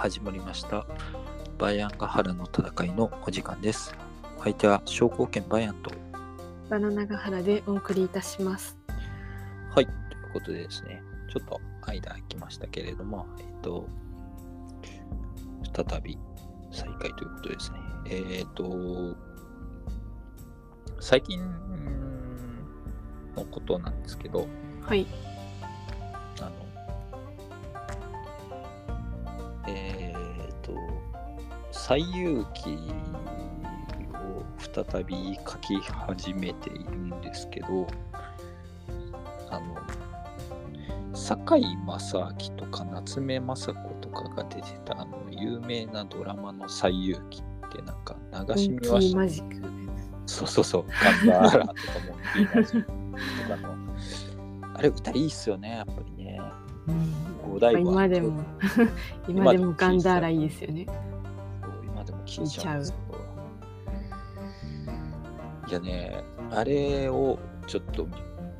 始まりました。バイアンガハラの戦いのお時間です。相手は商工券バイアンと。バナナガハラでお送りいたします。はい。ということでですね。ちょっと間空きましたけれどもえっ、と再び再開ということですね。えっ、と最近のことなんですけどはい。えっ、と、西遊記を再び書き始めているんですけど、あの、堺正明とか夏目雅子とかが出てたあの有名なドラマの西遊記ってなんか流し見はしモンキーマジック。そうそうそう、ガンダーラとかも、ビーマジとかの、あれ歌いいっすよね、やっぱりね。うん五代は今でも今でもガンダーラいいですよね。今でも聞いちゃう。いやね、あれをちょっと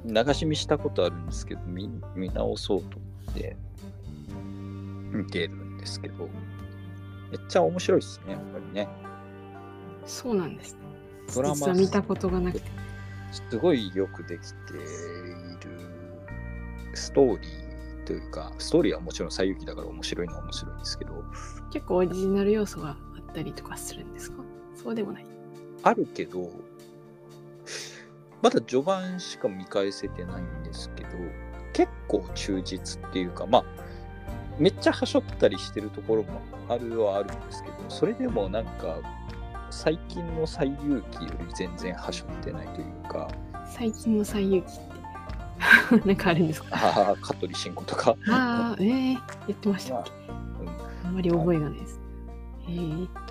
流し見したことあるんですけど、見見直そうと思って見てるんですけど、めっちゃ面白いですね、やっぱりね。そうなんです。ドラマ実は見たことがなくて。すごいよくできているストーリーというか、ストーリーはもちろん西遊記だから面白いのは面白いんですけど、結構オリジナル要素があったりとかするんですか？そうでもない。あるけど、まだ序盤しか見返せてないんですけど、結構忠実っていうか、まあ、めっちゃはしょったりしてるところもあるはあるんですけど、それでもなんか、最近の西遊記より全然はしょってないというか、最近の西遊記って。なんかあるんですか？ああ、香取慎吾とか、ああ、ええ言ってましたっけ？うん。あんまり覚えがないです。ええ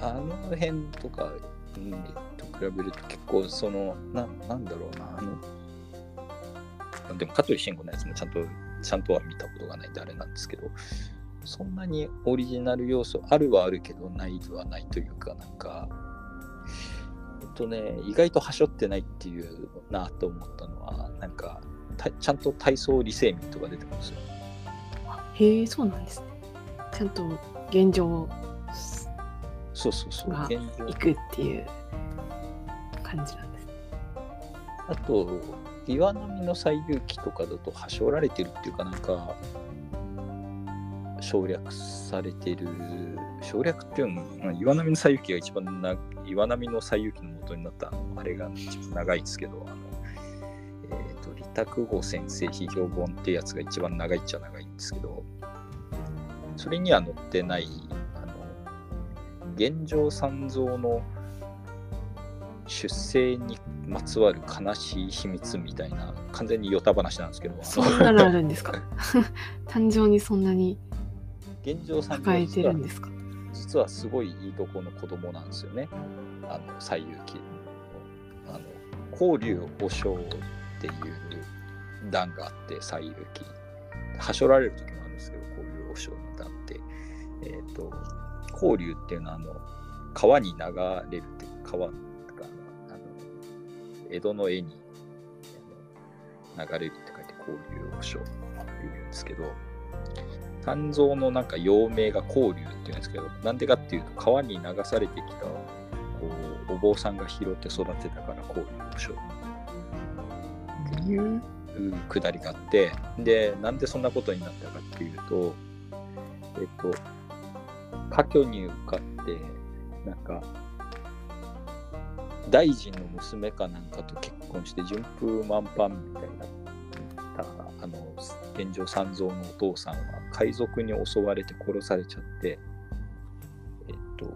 あの辺とか、うん、と比べると結構そのななんだろうなあのでも香取慎吾のやつもちゃんとちゃんとは見たことがないんであれなんですけどそんなにオリジナル要素あるはあるけどないではないというかなんかとね意外とはしょってないっていうなと思ったのはなんかたちゃんと体操理性民とか出てくるんですよへえ、そうなんですね。ちゃんと現状そうそうそうが現状行くっていう感じなんですね。あと、岩波の西遊記とかだと、はしょられてるっていうかなんか、省略されてる、省略っていうのは、岩波の西遊記が一番な、岩波の西遊記の元になった、あれが一番長いんですけど、あの、えっ、と、李拓吾先生批評本っていうやつが一番長いっちゃ長いんですけど、それには載ってない、あの、現状三蔵の出生にまつわる悲しい秘密みたいな完全にヨタ話なんですけどあそのんなのあるんですか？誕生にそんなに現状三抱えてるんですか？実はすごいいいとこの子供なんですよね。あの西遊記。あの光龍和尚っていう段があって西遊記。はしょられる時もあるんですけど光龍和尚の段って。えっ、と光龍っていうのはあの川に流れるって川とかあの江戸の絵にあの流れるって書いて光龍和尚って言うんですけど三蔵のなんか幼名が光龍っていうんですけどなんでかっていうと川に流されてきたこうお坊さんが拾って育てたから光龍和尚っていうくだりがあって。でなんでそんなことになったかっていうとえっと科挙に受かってなんか大臣の娘かなんかと結婚して順風満帆みたいになったあの現状三蔵のお父さんは海賊に襲われて殺されちゃってえっと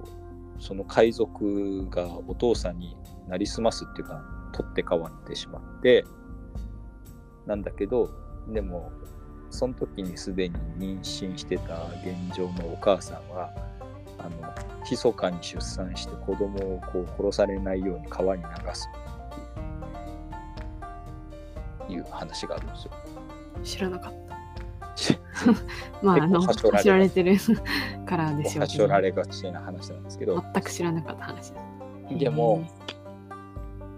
その海賊がお父さんになりすますっていうか取って代わってしまってなんだけどでもその時にすでに妊娠してた現状のお母さんはあの密かに出産して子供をこう殺されないように川に流す。いういう話があるんですよ。知らなかった。まあ、あの、結構はしょられてるからでしょうはしょられがちな話なんですけど、全く知らなかった話です。でも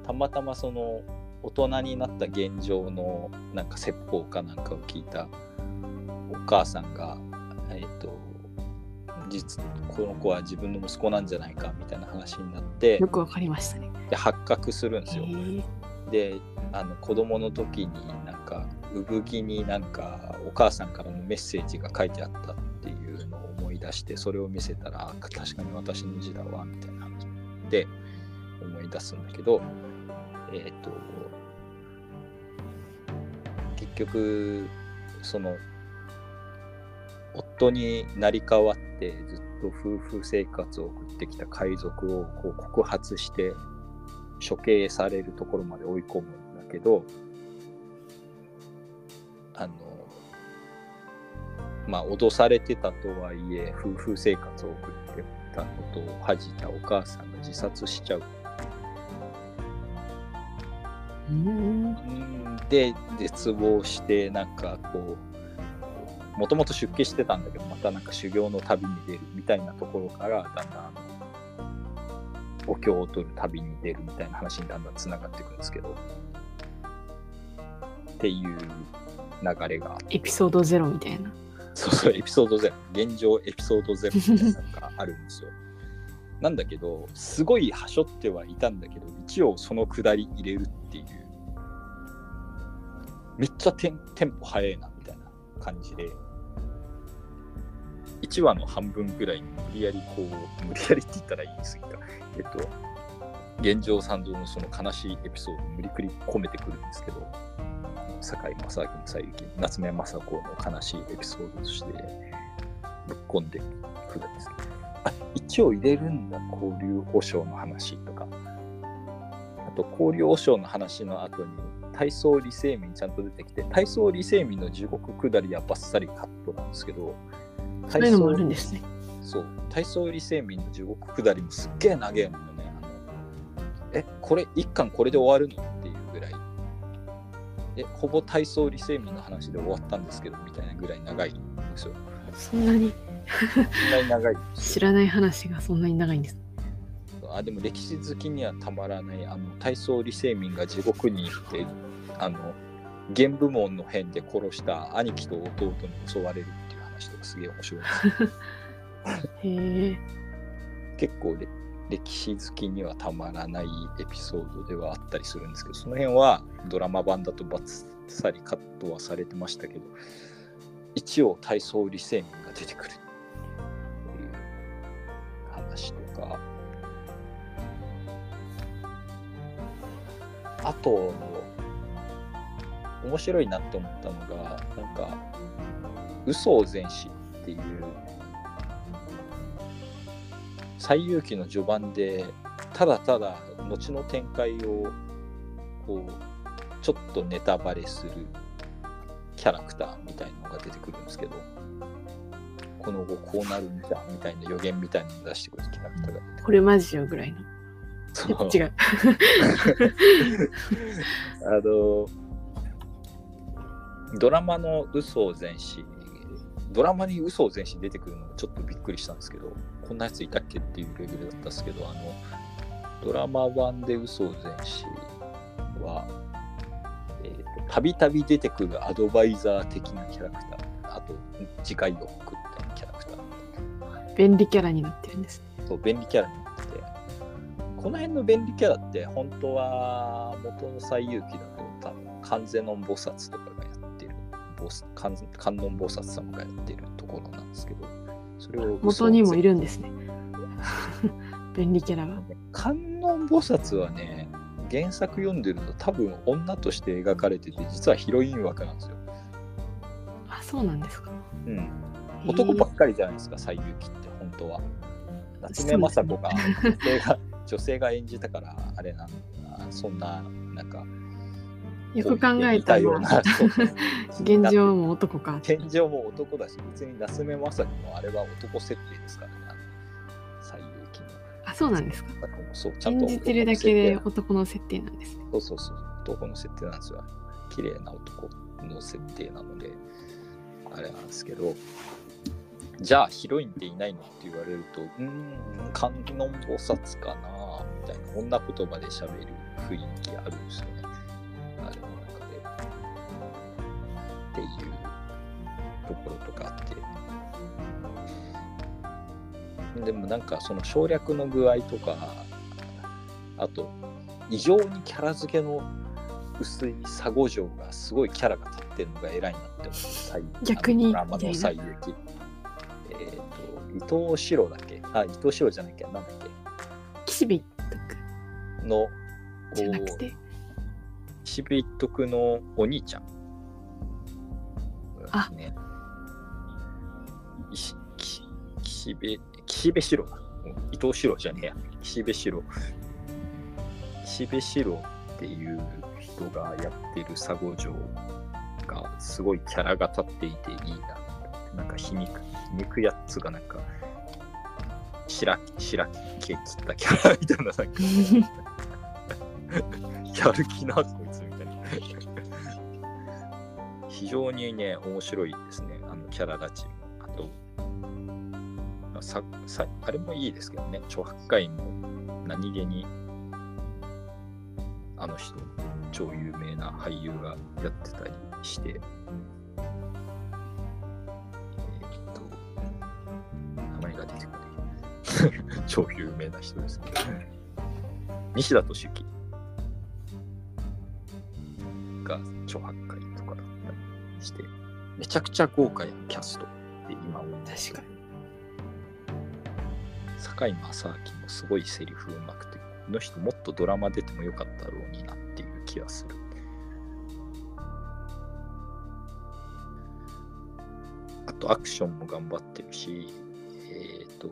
たまたまその大人になった現状のなんか説法かなんかを聞いたお母さんが、えっと実この子は自分の息子なんじゃないかみたいな話になってよくわかりましたね。で発覚するんでへすよ。ーであの子供の時になんか産着になんかお母さんからのメッセージが書いてあったっていうのを思い出してそれを見せたら確かに私の字だわみたいな話で思い出すんだけどえっ、と結局その夫になり代わってずっと夫婦生活を送ってきた海賊をこう告発して処刑されるところまで追い込むんだけどあのまあ脅されてたとはいえ夫婦生活を送ってたことを恥じたお母さんが自殺しちゃう。で絶望してなんかこうもともと出家してたんだけどまたなんか修行の旅に出るみたいなところからだんだんお経を取る旅に出るみたいな話にだんだんつながっていくんですけど。っていう流れが。エピソードゼロみたいな。そうそうエピソード0現状エピソード0みたいなのがあるんですよ。なんだけどすごいはしょってはいたんだけど一応そのくだり入れるっていう。めっちゃテンテンポ早いなみたいな感じで1話の半分ぐらいに無理やりこう無理やりって言ったら言い過ぎた。えっと現状参道のその悲しいエピソードを無理くり込めてくるんですけど堺正明の西行夏目雅子の悲しいエピソードとしてぶっ込んでくるんですあ一応入れるんだ交流保証の話とか。あと交流保証の話の後に体操理性民ちゃんと出てきて体操理性民の地獄下りはバッサリカットなんですけどそういうのもあるんですね。そう。体操理性民の地獄下りもすっげえ長えもんね。あのえこれ一巻これで終わるのっていうぐらい。えほぼ体操理性民の話で終わったんですけどみたいなぐらい長いんですよ。そんなに？そんなに長い知らない話がそんなに長いんです。あでも歴史好きにはたまらないあの体操理性民が地獄に行ってあの玄武門の変で殺した兄貴と弟に襲われる話とかすげえ面白いです。結構れ歴史好きにはたまらないエピソードではあったりするんですけどその辺はドラマ版だとバッサリカットはされてましたけど一応体操理性民が出てくるっていう話とか。あと面白いなって思ったのがなんか嘘を全史っていう最遊記の序盤でただただ後の展開をこうちょっとネタバレするキャラクターみたいのが出てくるんですけどこの後こうなるんだみたいな予言みたいなのを出してくるキャラクターがこれマジよぐらいの。違う。あのドラマの嘘を全史ドラマに嘘を全史出てくるのがちょっとびっくりしたんですけどこんなやついたっけっていうレベルだったんですけどあのドラマ版で嘘を全史はえーとたびたび出てくるアドバイザー的なキャラクターあと次回予告みたキャラクター便利キャラになってるんです。そう便利キャラになっててこの辺の便利キャラって本当は元の西遊記だと多分観世音菩薩とか観観音菩薩様がやってるところなんですけどそれを元にもいるるんですね。便利キャラが。観音菩薩はね原作読んでると多分女として描かれてて実はヒロイン枠なんですよ、あ、そうなんですか。うん、男ばっかりじゃないですか西遊記って本当は夏目雅子が女性が女性が演じたからあれなんだなそんななんかよく考えたら。ような、現状も男か。現状も男だし別に夏目雅子もあれは男設定ですからね。あの西遊記の。あ、そうなんですか。そうちゃんと演じてるだけで男の設定なんですね。そうそうそう。男の設定なんですよ。綺麗な男の設定なのであれなんですけど。じゃあヒロインっていないのって言われるとうーん観音菩薩かなみたいな女言葉で喋る雰囲気あるんですよねっていうところとかあって。でもなんかその省略の具合とかあと異常にキャラ付けの薄い佐護城がすごいキャラが立ってるのが偉いなって思う。最逆にドラマの最行きえっ、と伊藤四郎だっけ？あ伊藤四郎じゃなきゃなんだっ岸辺けのじゃなくて。岸辺一徳のお兄ちゃんあ。ね岸辺岸辺四郎伊藤四郎じゃねえや岸辺四郎岸辺四郎っていう人がやってる佐護城がすごいキャラが立っていていいななんか皮肉皮肉やつがなんか白白毛切ったキャラみたいななんかやる気なこいつみたいな非常にね面白いですね。あのキャラ立ちも。あとささあれもいいですけどね。超八回も何気にあの人超有名な俳優がやってたりして。えーっと名前が出てこない。超有名な人ですけど。西田敏行が超八回とかだったりしてめちゃくちゃ豪華やんキャストって今思う確かに。堺正明もすごいセリフうまくてこの人もっとドラマ出てもよかったろうになっていう気がする。あとアクションも頑張ってるしえっ、と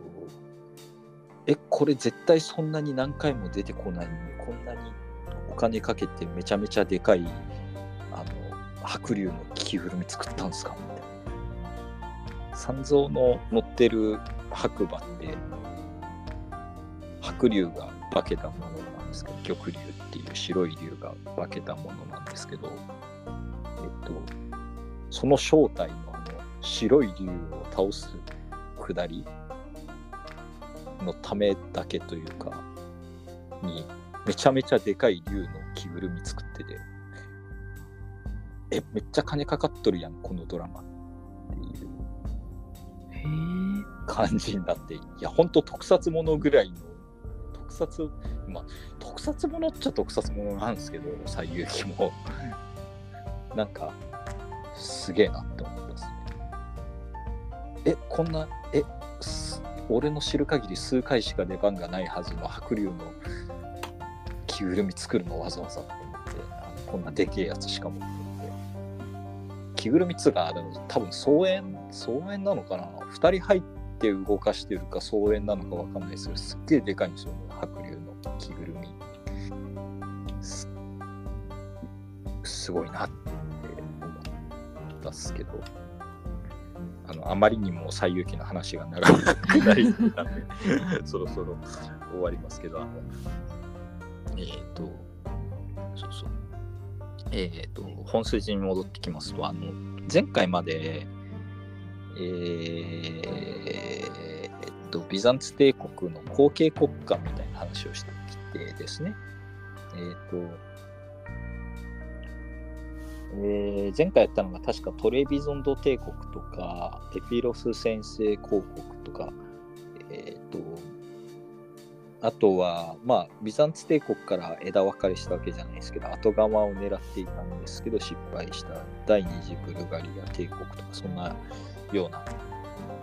えこれ絶対そんなに何回も出てこないのにこんなにお金かけてめちゃめちゃでかい白龍の着ぐるみ作ったんですか？みたいな三蔵の乗ってる白馬って白龍が化けたものなんですけど玉龍っていう白い龍が化けたものなんですけどえっとその正体のあの白い龍を倒す下りのためだけというかにめちゃめちゃでかい龍の着ぐるみ作っててえめっちゃ金かかっとるやんこのドラマ。っていう感じになって。いやほんと特撮ものぐらいの特撮まあ特撮ものっちゃ特撮ものなんですけど西遊記も。なんかすげえなって思いますね。えこんなえす俺の知る限り数回しか出番がないはずの白龍の着ぐるみ作るのわざわざって思ってこんなでけえやつしかも着ぐるみっつうか多分総演総演なのかな？2人入って動かしてるか総演なのかわかんないですけどすっげえでかいんですよね白龍の着ぐるみ。すすごいなって思ったっすけど。あのあまりにも西遊記の話が長くなりすぎたんでそろそろ終わりますけどあのえっ、とそうそうえっ、と本筋に戻ってきますとあの前回までえーえっと、ビザンツ帝国の後継国家みたいな話をしてきてですね、えっと、えー前回やったのが確かトレビゾンド帝国とか、エピロス先生公国とか、あとは、まあ、ビザンツ帝国から枝分かれしたわけじゃないですけど、後釜を狙っていたんですけど、失敗した。第二次ブルガリア帝国とか、そんなような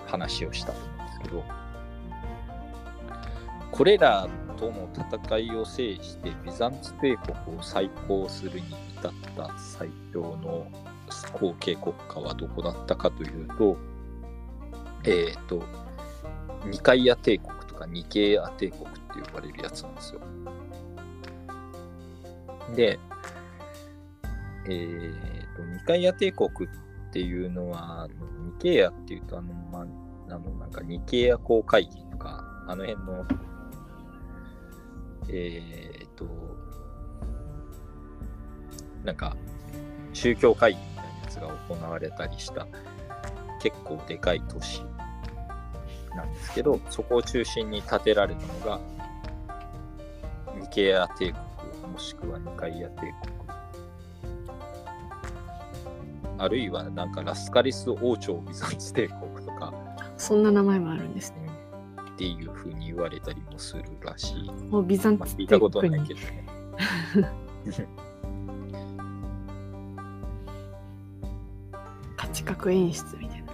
話をしたと思うんですけど、これらとの戦いを制してビザンツ帝国を再興するに至った最強の後継国家はどこだったかというと、えっ、と、ニカイア帝国とかニケイア帝国とって呼ばれるやつなんですよ。で、えっ、と、ニカイア帝国っていうのは、ニケイアっていうと、あの、まあ、あの、なんかニケイア公会議とか、あの辺の、えっ、と、なんか、宗教会議みたいなやつが行われたりした、結構でかい都市なんですけど、そこを中心に建てられたのが、ニケア帝国、もしくはニカイア帝国。あるいはなんかラスカリス王朝ビザンツ帝国とか、そんな名前もあるんですね。っていうふうに言われたりもするらしい。もうビザンまあ、ツ聞いたことないけどね。価値格演出みたいな。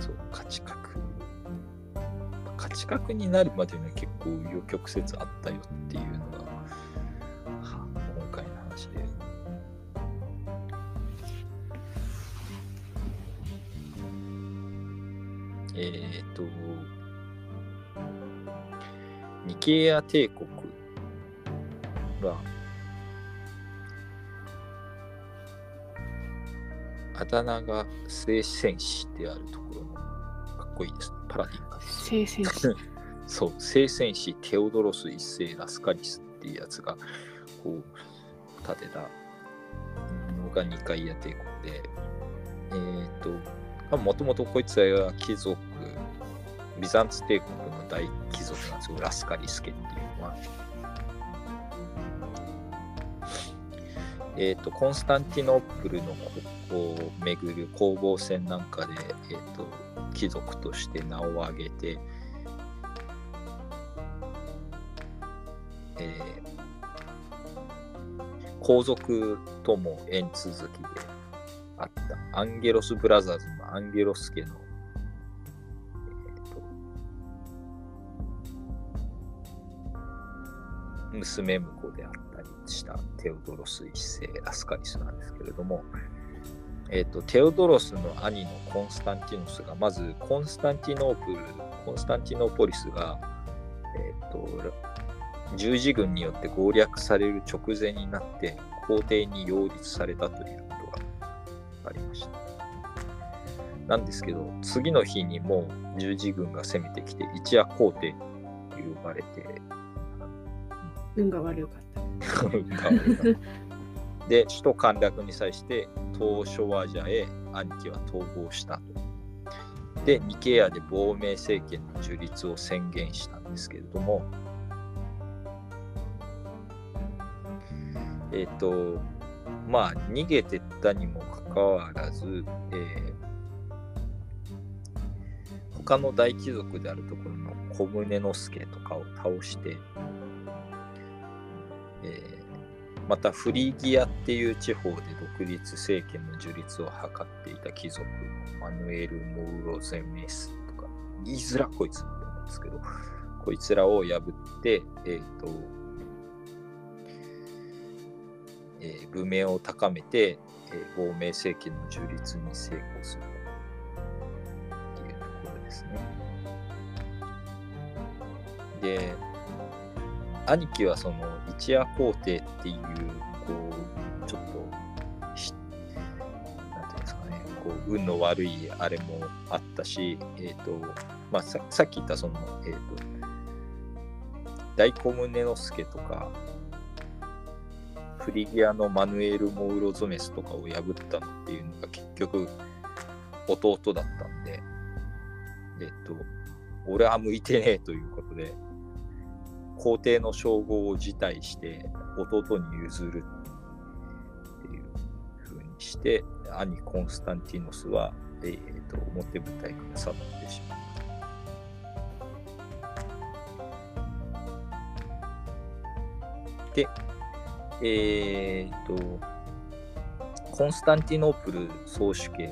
そう、価値格。価値格になるまでには結構紆余曲折あったよっていうのが、はあ今回の話で。えっ、と、ニケア帝国は、あだ名が聖戦士であるところのかっこいいですね。パラディンが。聖戦士。そう、聖戦士テオドロス一世ラスカリスっていうやつがこう建てたのがニカイア帝国で、えっ、と、もともとこいつは貴族、ビザンツ帝国の大貴族なんですよ、ラスカリス家っていうのは。えっ、と、コンスタンティノープルのここを巡る攻防戦なんかで、えっ、と、貴族として名を挙げて、えー皇族とも縁続きであった。アンゲロスブラザーズのアンゲロス家の、えー娘婿であった。りしたテオドロス一世ラスカリスなんですけれども、えー、とテオドロスの兄のコンスタンティノスがまずコンスタンティノープルコンスタンティノーポリスが、えー、と十字軍によって攻略される直前になって皇帝に擁立されたということがありました。なんですけど、次の日にも十字軍が攻めてきて、一夜皇帝と呼ばれて、運が悪かった。で、首都陥落に際して、東諸和者へ兄貴は逃亡したと。で、ニケアで亡命政権の樹立を宣言したんですけれども、えっ、と、まあ、逃げてったにもかかわらず、えー他の大貴族であるところの小宗之助とかを倒して、えーまたフリギアっていう地方で独立政権の樹立を図っていた貴族マヌエル・モウロゼメスとか言いづらこいつって思うんですけどこいつらを破ってえっ、とえー文明を高めて、えー亡命政権の樹立に成功するっていうところですね。で、兄貴はその一夜皇帝っていう、こう、ちょっと、なんていうんですかね、こう、運の悪いあれもあったし、えっ、と、まあさ、さっき言ったその、えっ、と、大小宗之助とか、フリギアのマヌエル・モウロゾメスとかを破ったのっていうのが結局弟だったんで、えっと、俺は向いてねえということで、皇帝の称号を辞退して弟に譲るっていう風にして、兄コンスタンティノスは、えっと表舞台から去ってしまう。で、えー、と、コンスタンティノープル総主家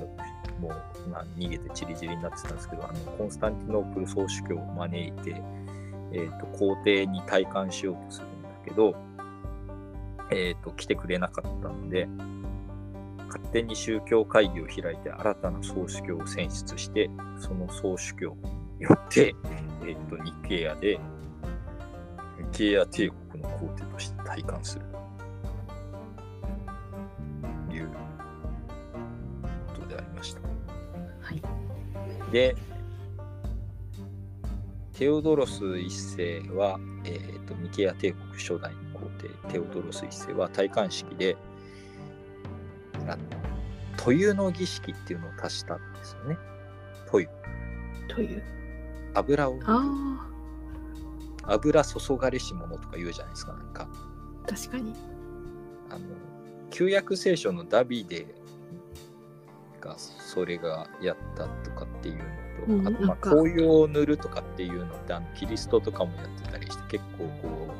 も、まあ、逃げてチリチリになってたんですけど、あのコンスタンティノープル総主教を招いて、えー、と皇帝に戴冠しようとするんだけど、えー、と来てくれなかったんで、勝手に宗教会議を開いて新たな総主教を選出して、その総主教によって、えー、とニケアで、ニケア帝国の皇帝として戴冠するということでありました。はい。で、テオドロス一世は、えー、とニケア帝国初代の皇帝、テオドロス一世は戴冠式で、あの、塗油の儀式っていうのを足したんですよね。塗油。という。油を、あ油注がれし者とか言うじゃないですか、なんか。あ、確かに。あの、旧約聖書のダビデがそれがやったとかっていうのと、うんあとまあ紅葉を塗るとかっていうのってあのキリストとかもやってたりして結構こ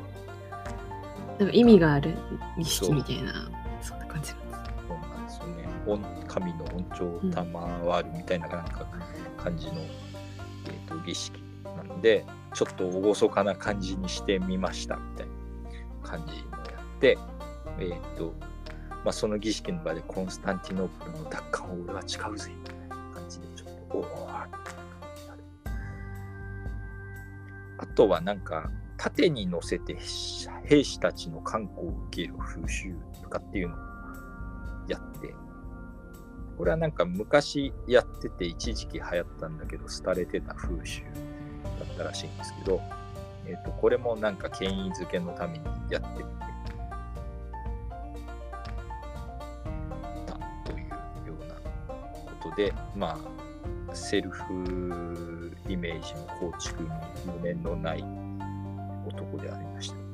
なんか意味がある儀式みたいな、そんな感じなんです。うそうなんですよね。音神の音調を賜るみたいななんか感じの、えー、と儀式なのでちょっと厳かな感じにしてみましたみたいな感じのやって、えーとまあ、その儀式の場でコンスタンティノープルの奪還を俺は誓うぜみたいな感じでちょっとおおとはなんか盾に乗せて兵士たちの観光を受ける風習とかっていうのをやってこれはなんか昔やってて一時期流行ったんだけど廃れてた風習だったらしいんですけど、えー、とこれもなんか権威づけのためにやってみてたというようなことでまあセルフイメージの構築に無念のない男でありました。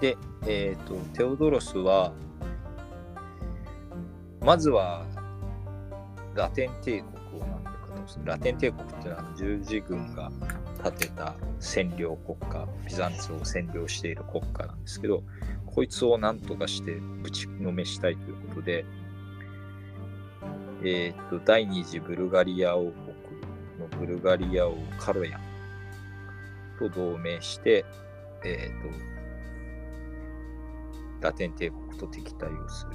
で、えっ、と、テオドロスは、まずは、ラテン帝国。ラテン帝国っていうのは、十字軍が建てた占領国家、ビザンツを占領している国家なんですけど、こいつをなんとかしてぶちのめしたいということで、えっ、と、第二次ブルガリア王国のブルガリア王カロヤンと同盟して、えっ、と、ラテン帝国と敵対をする。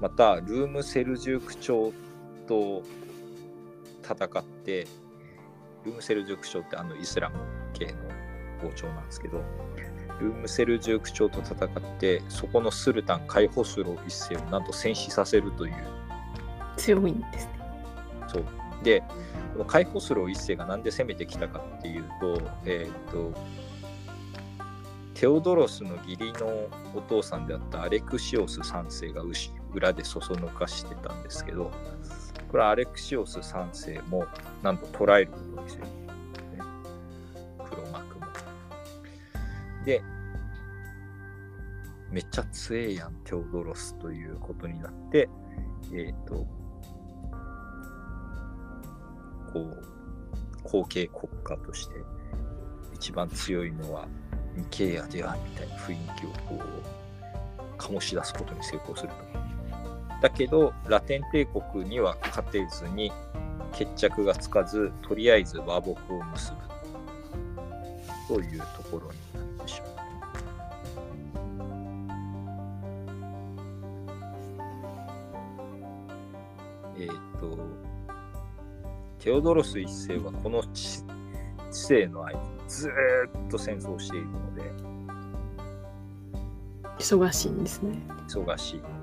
また、ルームセルジューク朝と戦って、ルームセルジューク朝ってあのイスラム系の王朝なんですけど、ルームセルジューク朝と戦って、そこのスルタン、カイホスロ一世をなんと戦死させるという強いんですね。そう。で、このカイホスロー一世がなんで攻めてきたかっていうと、えっ、と、テオドロスの義理のお父さんであったアレクシオス3世が牛裏でそそのかしてたんですけど、これはアレクシオス3世もなんと捕らえることにする、ね。黒幕も。で、めっちゃ強えやん、テオドロスということになって、えっ、と、こう、後継国家として一番強いのはニケイアではみたいな雰囲気をこう醸し出すことに成功すると。だけど、ラテン帝国には勝てずに決着がつかず、とりあえず和睦を結ぶというところになってしまう。えっ、と、テオドロス一世はこの知知世の間、ずーっと戦争をしているので、忙しいんですね。忙しい。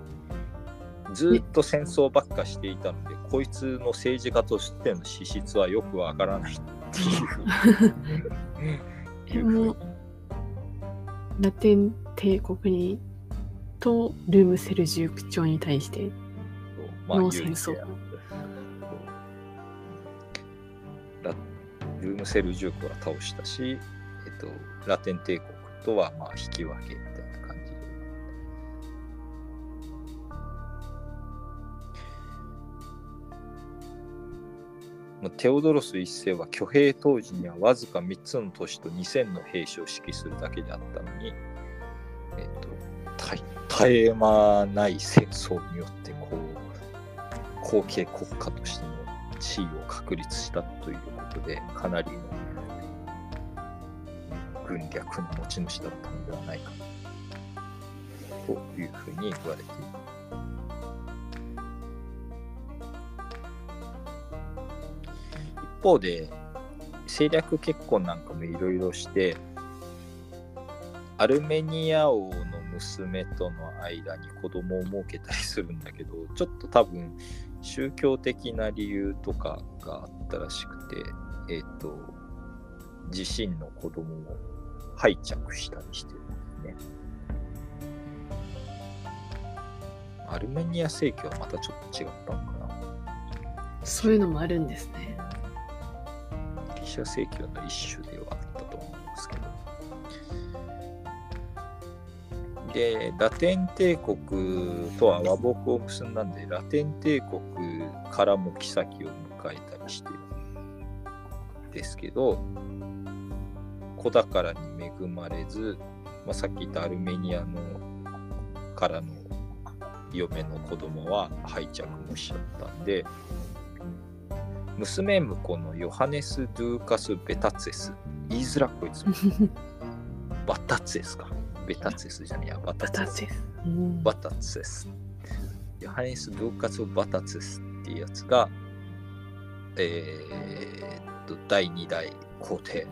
ずーっと戦争ばっかしていたので、こいつの政治家としての資質はよくわからないっていう。えもうラテン帝国にとルームセルジューク朝に対してまあの戦争唯一やラルームセルジュークは倒したし、えっと、ラテン帝国とはまあ引き分けテオドロス一世は挙兵当時にはわずか3つの都市と2000の兵士を指揮するだけであったのに、えっと、絶絶え間ない戦争によってこう後継国家としての地位を確立したということでかなりの軍略の持ち主だったのではないかというふうに言われている。一方で政略結婚なんかもいろいろしてアルメニア王の娘との間に子供を設けたりするんだけどちょっと多分宗教的な理由とかがあったらしくてえっ、と自身の子供を拝着したりしてるんですねアルメニア正教はまたちょっと違ったのかなそういうのもあるんですね。シア正教の一種ではあったと思うんですけど。で、ラテン帝国とは和睦を結んだんで、ラテン帝国からも妃を迎えたりしてるんですけど、子宝に恵まれず、まあ、さっき言ったアルメニアのからの嫁の子供は敗着もしちゃったんで、娘婿のヨハネス・ドゥーカス・ベタツェス。言いづらこいつ。バタツェスか。ベタツェスじゃねえや、バタツェス。バタツェス。ヨハネス・ドゥーカス・バタツェスっていうやつが、えーっと、第2代皇帝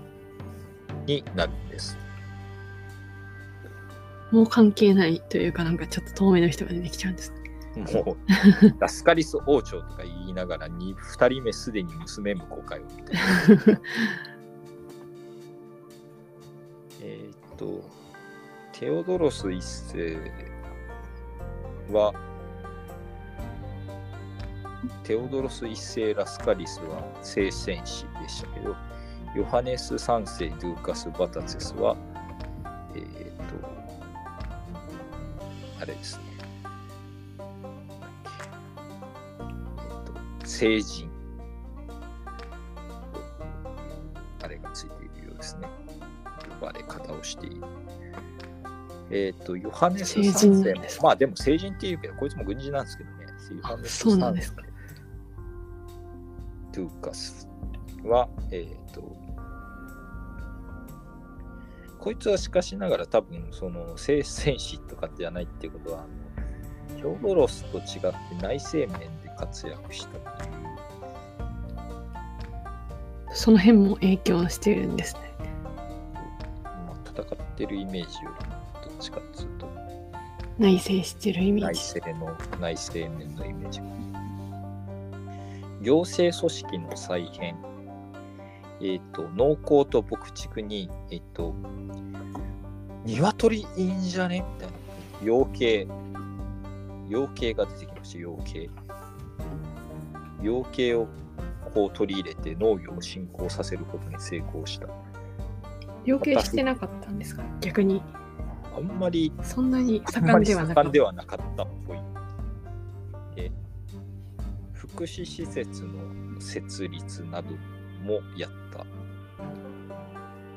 になるんです。もう関係ないというか、なんかちょっと遠目の人が出てきちゃうんですね。もう、ラスカリス王朝とか言いながらに、2人目すでに娘婿かよ、みたいな。えーっと、テオドロス一世は、テオドロス一世ラスカリスは聖戦士でしたけど、ヨハネス三世ドゥーカス・バタツェスは、えーっと、あれですね。成人。あれがついているようですね。呼ばれ方をしている。えっ、と、ヨハネス成3世もまあでも成人っていうけど、こいつも軍人なんですけどね。ヨハネスそうなんですか3世ドゥーカスは、えっ、と、こいつはしかしながら多分その聖戦士とかじゃないっていうことはあのヒョドロスと違って内政面で活躍したっていうその辺も影響してるんですね。まあ、戦ってるイメージよりもどっちかっていうと。内省してるイメー内ジ。政の内政面のイメージが行政組織の再編。えっ、と農耕と牧畜にえっ、と鶏いいんじゃね？みたいな。養鶏。養鶏が出てきました養鶏養鶏をこう取り入れて農業を振興させることに成功した養鶏してなかったんですか？逆に。あんまりそんなに盛んではなかった。盛んではなかったっぽい。で福祉施設の設立などもやった。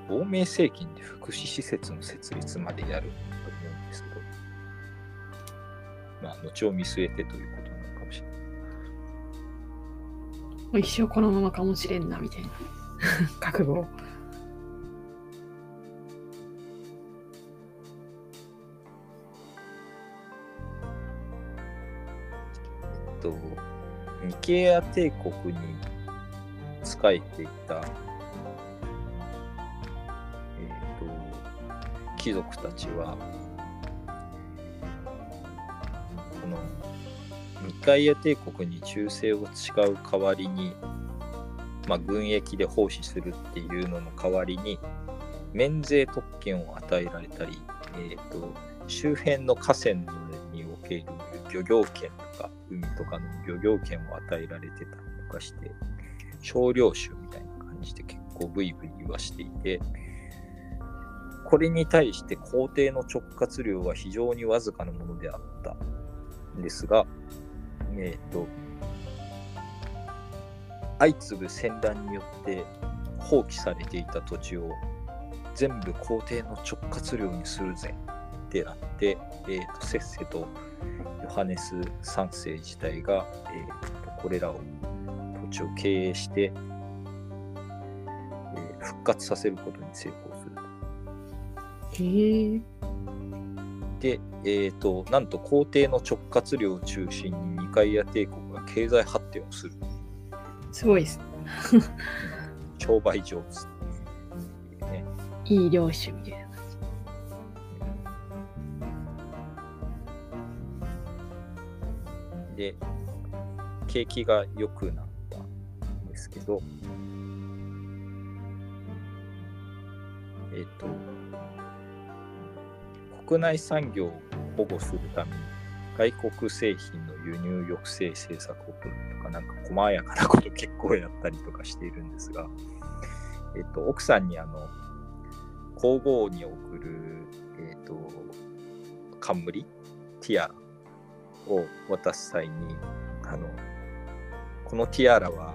亡命政権で福祉施設の設立までやると思うんですけど、まあ、後を見据えてということ一生このままかもしれんなみたいな 覚悟を。えっと、ニケア帝国に仕えていた、えっと、貴族たちは、このニカイア帝国に忠誠を誓う代わりに、まあ、軍役で奉仕するっていうのの代わりに、免税特権を与えられたり、えっと周辺の河川における漁業権とか海とかの漁業権を与えられてたりとかして少領主みたいな感じで結構ブイブイ言わしていてこれに対して皇帝の直轄領は非常にわずかなものであったんですがえっ、と相次ぐ戦乱によって放棄されていた土地を全部皇帝の直轄領にするぜってなって、えー、とせっせとヨハネス3世自体が、えーとこれらを土地を経営して、えー復活させることに成功する。へえ。で、えー、となんと皇帝の直轄領を中心にニカイア帝国が経済発展をする。すごいです。商売上手ね。いい領主みたいな。で、景気が良くなったんですけど、えっ、と、国内産業を保護するために、外国製品の輸入抑制政策を取るとか、なんか細やかなこと結構やったりとかしているんですが、えっと、奥さんにあの皇后に贈る、えっと、冠ティアラを渡す際にあのこのティアラは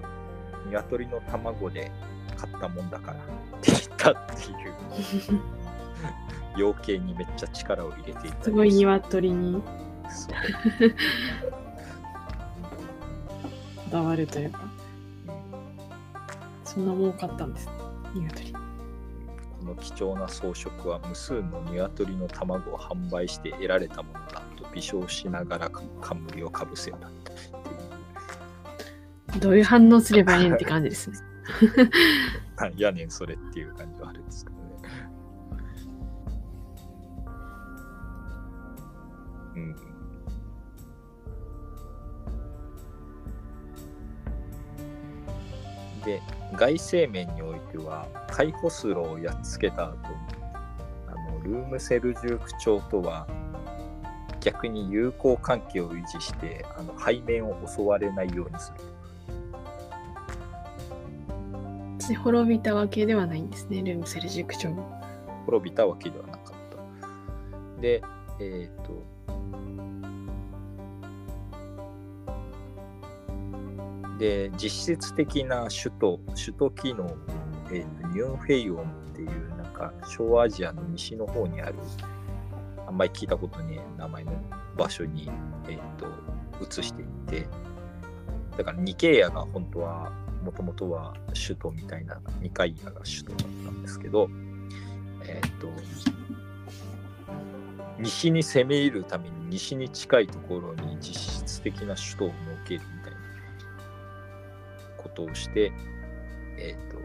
鶏の卵で買ったもんだからって言ったっていう。養鶏にめっちゃ力を入れていたすごい鶏に。こだわるというか、そんな儲かったんですね、鶏。この貴重な装飾は無数の鶏の卵を販売して得られたものだと微笑しながら冠をかぶせたどういう反応すればいいんって感じですね。やねんそれっていう感じはあるんですけどうん。で、外生面においては、カイホスロをやっつけた後あのルームセルジューク朝とは逆に友好関係を維持してあの背面を襲われないようにする。し滅びたわけではないんですね、ルームセルジュク朝も。滅びたわけではなかった。で、えっ、と、で、実質的な首都、首都機能、えーとニュンフェイオンっていう、なんか、小アジアの西の方にある、あんまり聞いたことねえ名前の場所に、えっ、と、移していって、だからニケイアが本当は、もともとは首都みたいな、ニカイアが首都だったんですけど、えっ、と、西に攻め入るために西に近いところに実質的な首都を設けるみたいなことをして、えっ、と、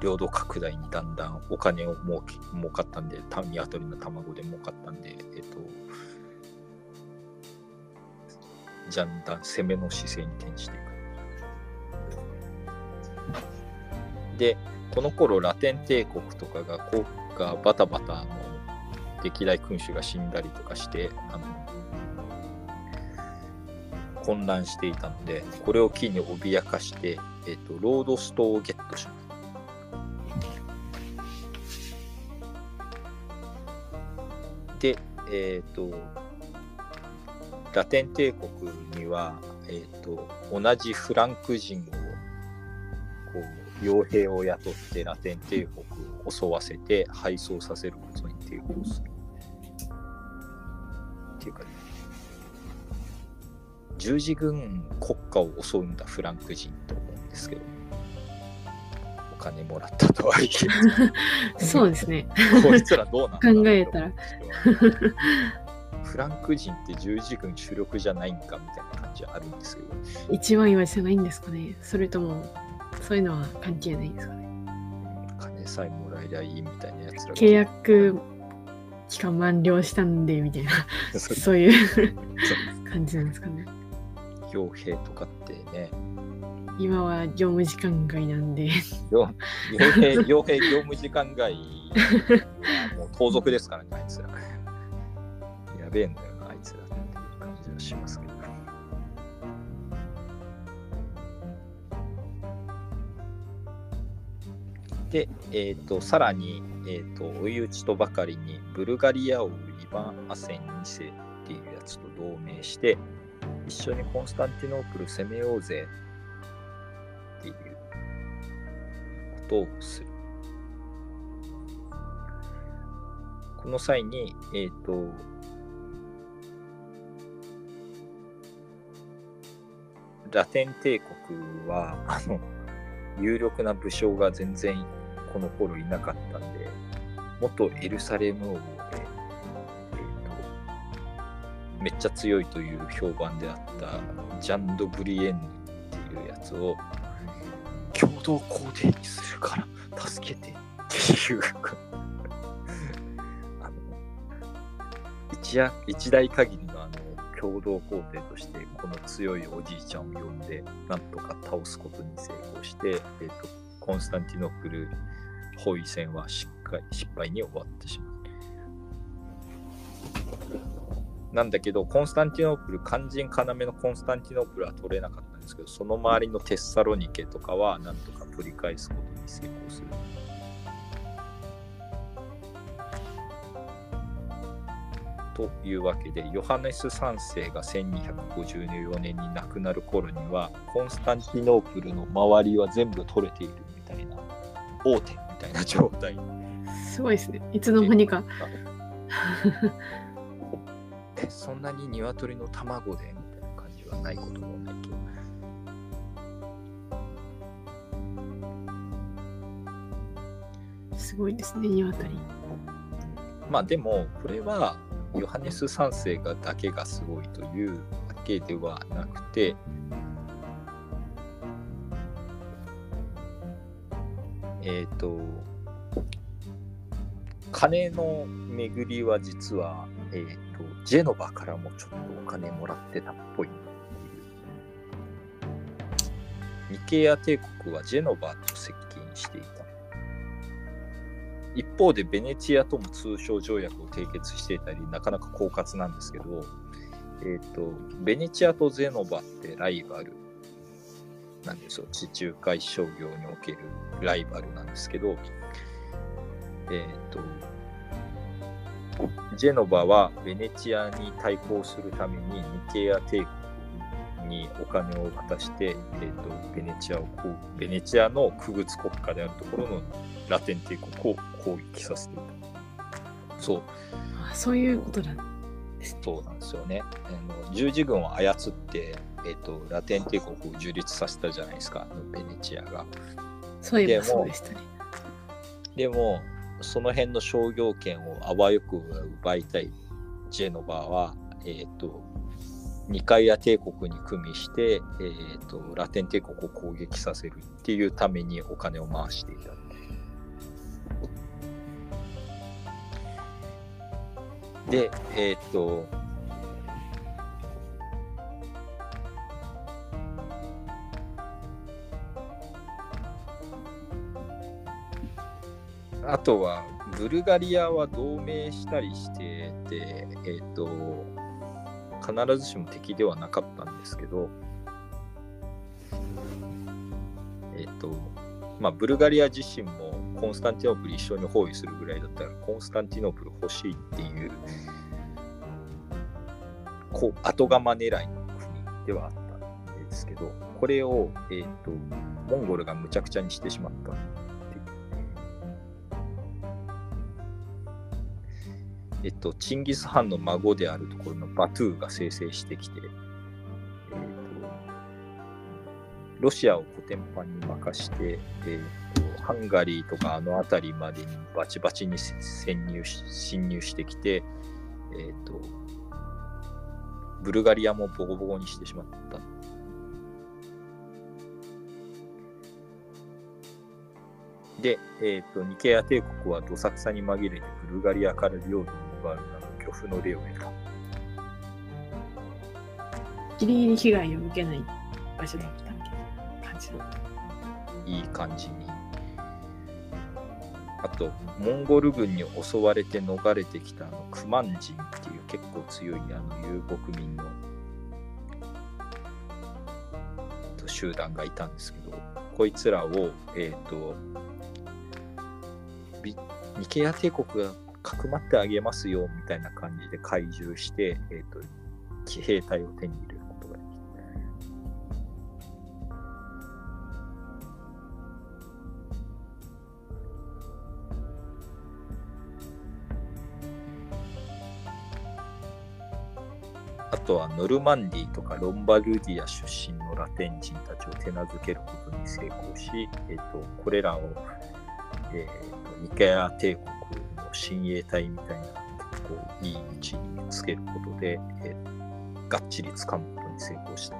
領土拡大にだんだんお金を儲け儲かったんで、た鶏の卵で儲かったんで、えっ、と、じゃんだん攻めの姿勢に転じていく。で、この頃ラテン帝国とかが国家バタバタの歴代君主が死んだりとかしてあの混乱していたのでこれを機に脅かして、えっとロードストをゲットします。で、えっ、とラテン帝国には、えっと同じフランク人をこう傭兵を雇ってラテン帝国を襲わせて敗走させることに抵抗する。十字軍国家を襲うんだフランク人と思うんですけど、お金もらったとはいえ、そうですね。こいつらどうなんだ考えたら。フランク人って十字軍主力じゃないんかみたいな感じはあるんですけど、一番岩じゃないんですかね。それとも、そういうのは関係ないんですかね。金さえもらえりゃいいみたいなやつらが契約期間満了したんで、みたいな、そういう感じなんですかね。傭兵とかってね、今は業務時間外なんで、傭傭兵、傭兵業務時間外は もう盗賊ですからね、あいつら。やべえんだよな、あいつらっていう感じはしますけど。で、えっ、と、さらに、えっ、と、追い打ちとばかりに、ブルガリア王イヴァン・アセン2世っていうやつと同盟して、一緒にコンスタンティノープル攻めようぜっていうことをする。この際に、えっ、と、ラテン帝国は、あの、有力な武将が全然この頃いなかったんで、元エルサレム王めっちゃ強いという評判であったジャンド・ブリエンヌっていうやつを共同皇帝にするから助けてっていうあの一夜一代限りのあの共同皇帝としてこの強いおじいちゃんを呼んでなんとか倒すことに成功して、えー、とコンスタンティノプル包囲戦はしっかり失敗に終わってしまう。なんだけど、コンスタンティノープル、肝心要のコンスタンティノープルは取れなかったんですけどその周りのテッサロニケとかはなんとか取り返すことに成功する。というわけでヨハネス3世が1254年に亡くなる頃にはコンスタンティノープルの周りは全部取れているみたいな大手みたいな状態すごいですね。いつの間にか。えそんなに鶏の卵でみたいな感じはないこともないけどすごいですね、鶏。まあでもこれはヨハネス3世がだけがすごいというわけではなくてえっ、と金の巡りは実は、えー、とジェノバからもちょっとお金もらってたっぽい。っていうニケア帝国はジェノバと接近していた。一方でベネチアとも通商条約を締結していたりなかなか狡猾なんですけど、えーと、ベネチアとゼノバってライバルなんですよ。地中海商業におけるライバルなんですけど、えっ、ー、とジェノバはベネチアに対抗するためにニケア帝国にお金を渡して、えーと、ベネチアをベネチアの区別国家であるところのラテン帝国を攻撃させていた。そう。あそういうことなんですね。そうなんですよね。あの十字軍を操って、えーと、ラテン帝国を樹立させたじゃないですか、ベネチアが。そういえばそうでしたね。でも、その辺の商業権をあわよく奪いたいジェノバは、えーと、ニカイア帝国に組みして、えーとラテン帝国を攻撃させるっていうためにお金を回していた。で、えー、っと、あとは、ブルガリアは同盟したりしてて、えっ、と、必ずしも敵ではなかったんですけど、えっ、と、まあ、ブルガリア自身もコンスタンティノープル一緒に包囲するぐらいだったら、コンスタンティノープル欲しいっていう、こう後釜狙いの国ではあったんですけど、これを、えーと、モンゴルがむちゃくちゃにしてしまった。えっと、チンギス・ハンの孫であるところのバトゥーが生成してきて、えっと、ロシアをコテンパンに任して、えっと、ハンガリーとかあの辺りまでにバチバチに潜入し侵入してきて、えっと、ブルガリアもボコボコにしてしまった。で、えっ、と、ニケア帝国はどさくさに紛れてブルガリアから領土を奪うなど漁夫の例を得た。ギリギリ被害を受けない場所だったみたいな感じの。いい感じに。あと、モンゴル軍に襲われて逃れてきたあのクマン人っていう結構強いあの遊牧民の集団がいたんですけど、こいつらを、えっ、ー、と、ニケア帝国がかくまってあげますよみたいな感じで懐柔して、えーと騎、兵隊を手に入れることができた。あとはノルマンディとかロンバルディア出身のラテン人たちを手なずけることに成功し、えーと、これらを、えーと、ニケア帝国親衛隊みたいな結構いい位置につけることで、えー、がっちり掴むことに成功した。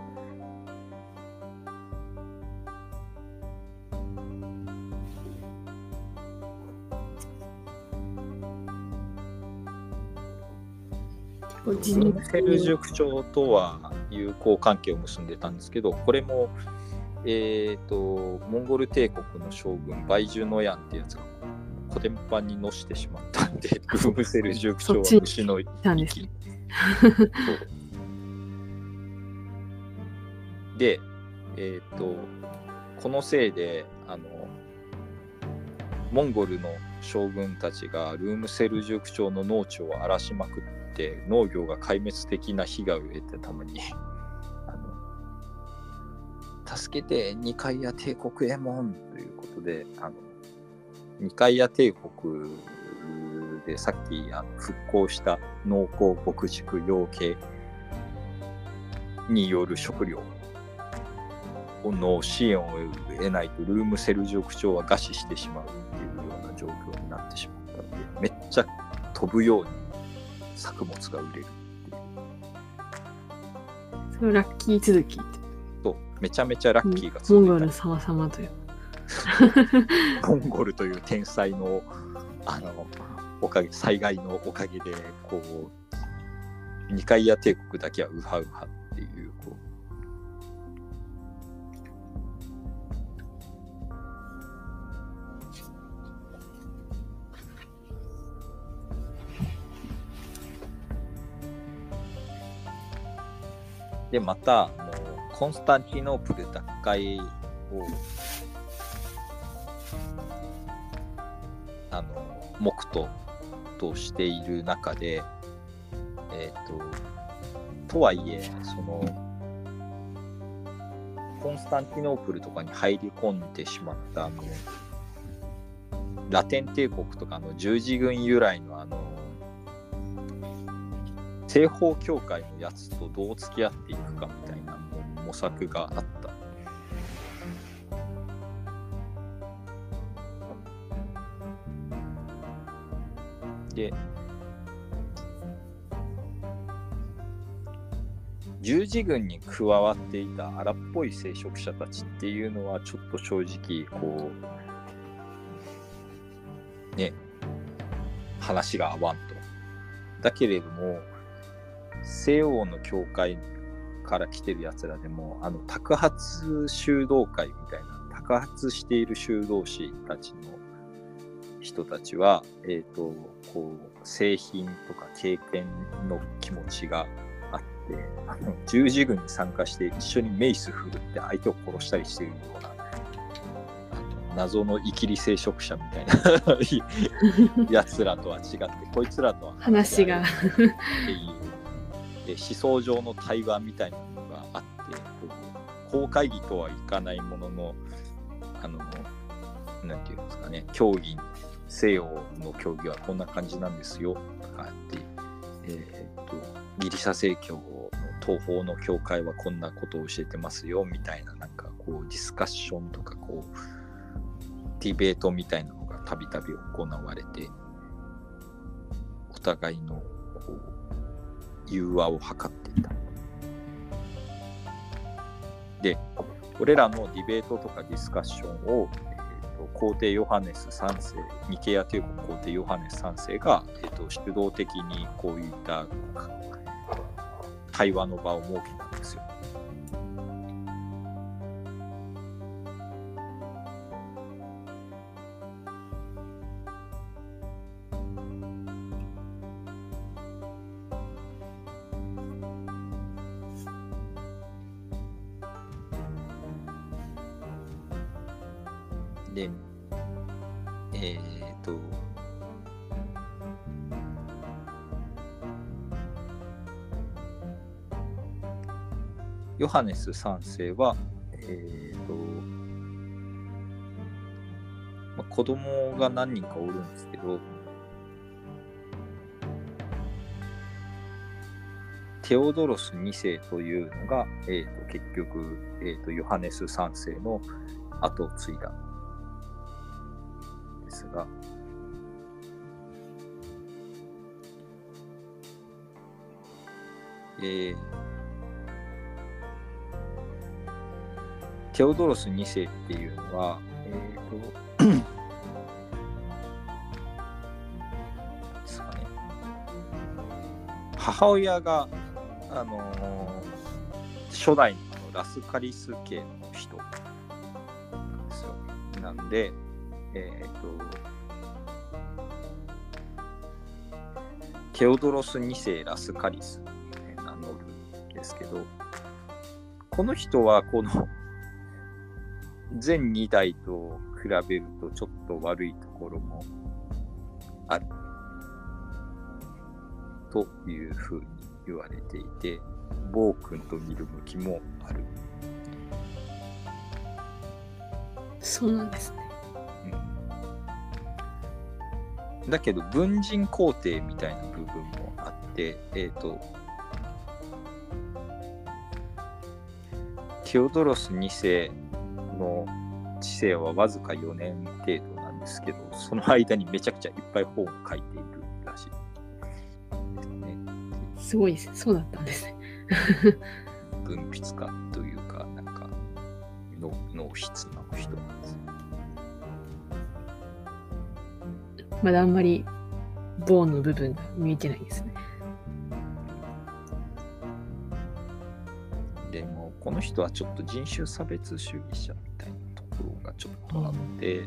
セルジュク朝とは友好関係を結んでたんですけど、これも、えーと、モンゴル帝国の将軍、バイジュノヤンってやつがコテンパンにのしてしまったんで、グームセルジュク長は虫の息。で、えっ、と、このせいで、あの、モンゴルの将軍たちがルームセルジュク朝の農地を荒らしまくって農業が壊滅的な被害を得たために 助けてニカイヤ帝国エモンということであのニカイヤ帝国でさっき復興した農耕牧畜養鶏による食料の支援を得ないとルームセルジュク朝は餓死してしまうっていうような状況になってしまったのでめっちゃ飛ぶように作物が売れるそれラッキー続き。とめちゃめちゃラッキーがモ続いたンゴル様々という。モンゴルという天才のあのおかげ災害のおかげでこう二階屋帝国だけはウハウハっていうこう。でまたあのコンスタンティノープル奪回をあの目途としている中で、えっ、と、とはいえ、その、コンスタンティノープルとかに入り込んでしまった、あの、ラテン帝国とかの十字軍由来のあの、西方教会のやつとどう付き合っていくかみたいな模索があっで、十字軍に加わっていた荒っぽい聖職者たちっていうのはちょっと正直こうね話が合わんと。だけれども西欧の教会から来てるやつらでもあの托発修道会みたいな托発している修道士たちの人たちは、えっ、と、こう、製品とか経験の気持ちがあって、あの十字軍に参加して一緒にメイス振るって相手を殺したりしているような、謎のイキリ聖職者みたいな やつらとは違って、こいつらとは話がっていう。で思想上の対話みたいなのがあって、公会議とはいかないものの、あの、なんていうんですかね、競技に、西洋の競技はこんな感じなんですよ、とかって、えーっと、ギリシャ正教の東方の教会はこんなことを教えてますよ、みたいな、なんかこう、ディスカッションとか、こう、ディベートみたいなのがたびたび行われて、お互いの、こう、融和を図っていた。で、これらのディベートとかディスカッションを、皇帝ヨハネス3世、ニケア帝国皇帝ヨハネス3世が、えーと主導的にこういった対話の場を設けたんですよ。で、えっ、と、ヨハネス3世は、えっ、と、まあ、子供が何人かおるんですけど、テオドロス2世というのが、えー、と結局、えー、とヨハネス3世の後を継いだが、えーテオドロス2世っていうのは、えー、とですかね母親が、あのー初代のラスカリス家の人なんですよ。なんで、えっ、と、テオドロス2世ラスカリスって名乗るんですけど、この人はこの全2代と比べるとちょっと悪いところもあるというふうに言われていて、暴君と見る向きもある。そうなんですね。だけど文人皇帝みたいな部分もあって、えっ、と、テオドロス2世の治世はわずか4年程度なんですけど、その間にめちゃくちゃいっぱい本を書いているらしいですね。すごいです。そうだったんですね。文筆家というか、なんか、の脳筆の人なんです。まだあんまり棒の部分が見えてないですね。でも、この人はちょっと人種差別主義者みたいなところがちょっとあって、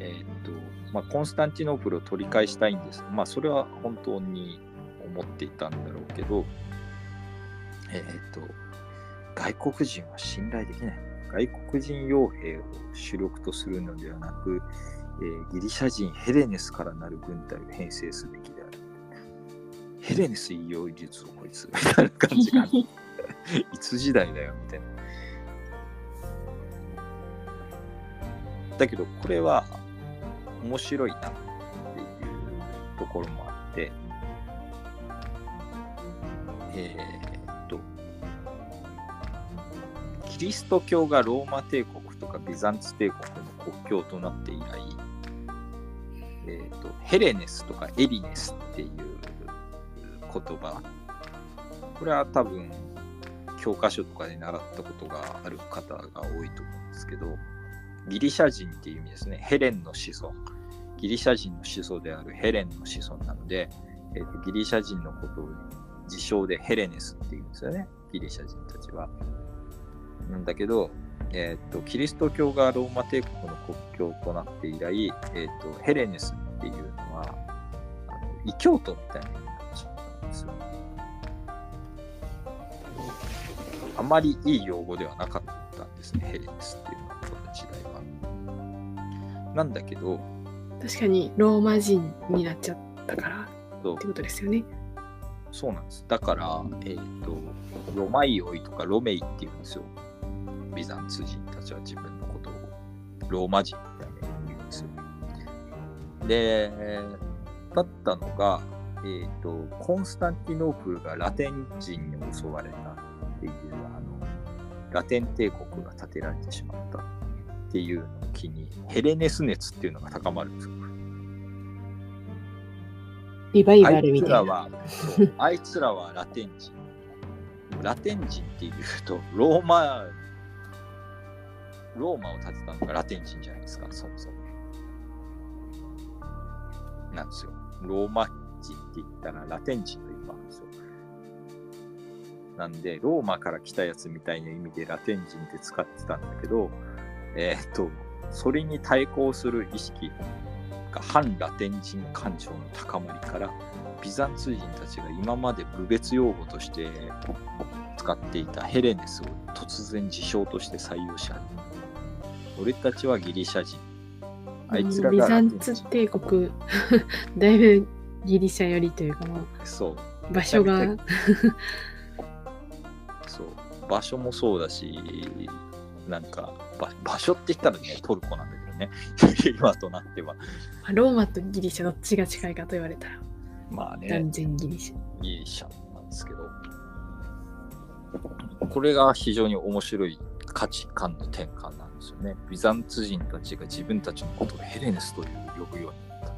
えーっと、まあ、コンスタンティノープルを取り返したいんです。まあ、それは本当に思っていたんだろうけど、えーっと、外国人は信頼できない。外国人傭兵を主力とするのではなく、えーギリシャ人ヘレネスからなる軍隊を編成すべきである。ヘレネス異様術をこいつみたいな感じが。いつ時代だよみたいな。だけどこれは面白いなっていうところもあって、えーっと、キリスト教がローマ帝国とかビザンツ帝国の国境となって以来、えーっとヘレネスとかエリネスっていう言葉、これは多分教科書とかで習ったことがある方が多いと思うんですけど、ギリシャ人っていう意味ですね。ヘレンの子孫。ギリシャ人の始祖であるヘレンの子孫なので、えーとギリシャ人のことを自称でヘレネスっていうんですよね。ギリシャ人たちは。なんだけど、えーとキリスト教がローマ帝国の国境となって以来、えーとヘレネスっていうのは、あの異教徒みたいなになっちゃったんですよ。あまりいい用語ではなかったんですね、ヘレネスっていうのは、この時代は。なんだけど、確かにローマ人になっちゃったからってことですよね。そうなんです。だから、えっ、と、ロマイオイとかロメイって言うんですよ。ビザンツ人たちは自分のことをローマ人みたいな言うんですよ。で、だったのが、えっ、と、コンスタンティノープルがラテン人に襲われたっていう、あの、ラテン帝国が建てられてしまったっていうのを機に、ヘレネス熱っていうのが高まるんですよ。リバイあバルみたいな。いつらは、そうあいつらはラテン人。ラテン人っていうと、ローマ、ローマを建てたのがラテン人じゃないですか、そもそも。なんですよ。ローマ人って言ったらラテン人というんですよ。なんで、ローマから来たやつみたいな意味でラテン人って使ってたんだけど、えーっと、それに対抗する意識が反ラテン人感情の高まりから、ビザンツ人たちが今まで部別用語として使っていたヘレネスを突然自称として採用し始め。俺たちはギリシャ人。あいつらビがラテンザンツ人。帝国、だいぶギリシャ寄りというか、もそう。う場所が、そう。場所もそうだし、なんか、ば場所って言ったらね、トルコなんだけどね。今となっては。ローマとギリシャどっちが近いかと言われたら、まあね。断然ギリシャ。ギリシャなんですけど、これが非常に面白い価値観の転換なんですよね。ビザンツ人たちが自分たちのことをヘレネスという呼ぶようになった。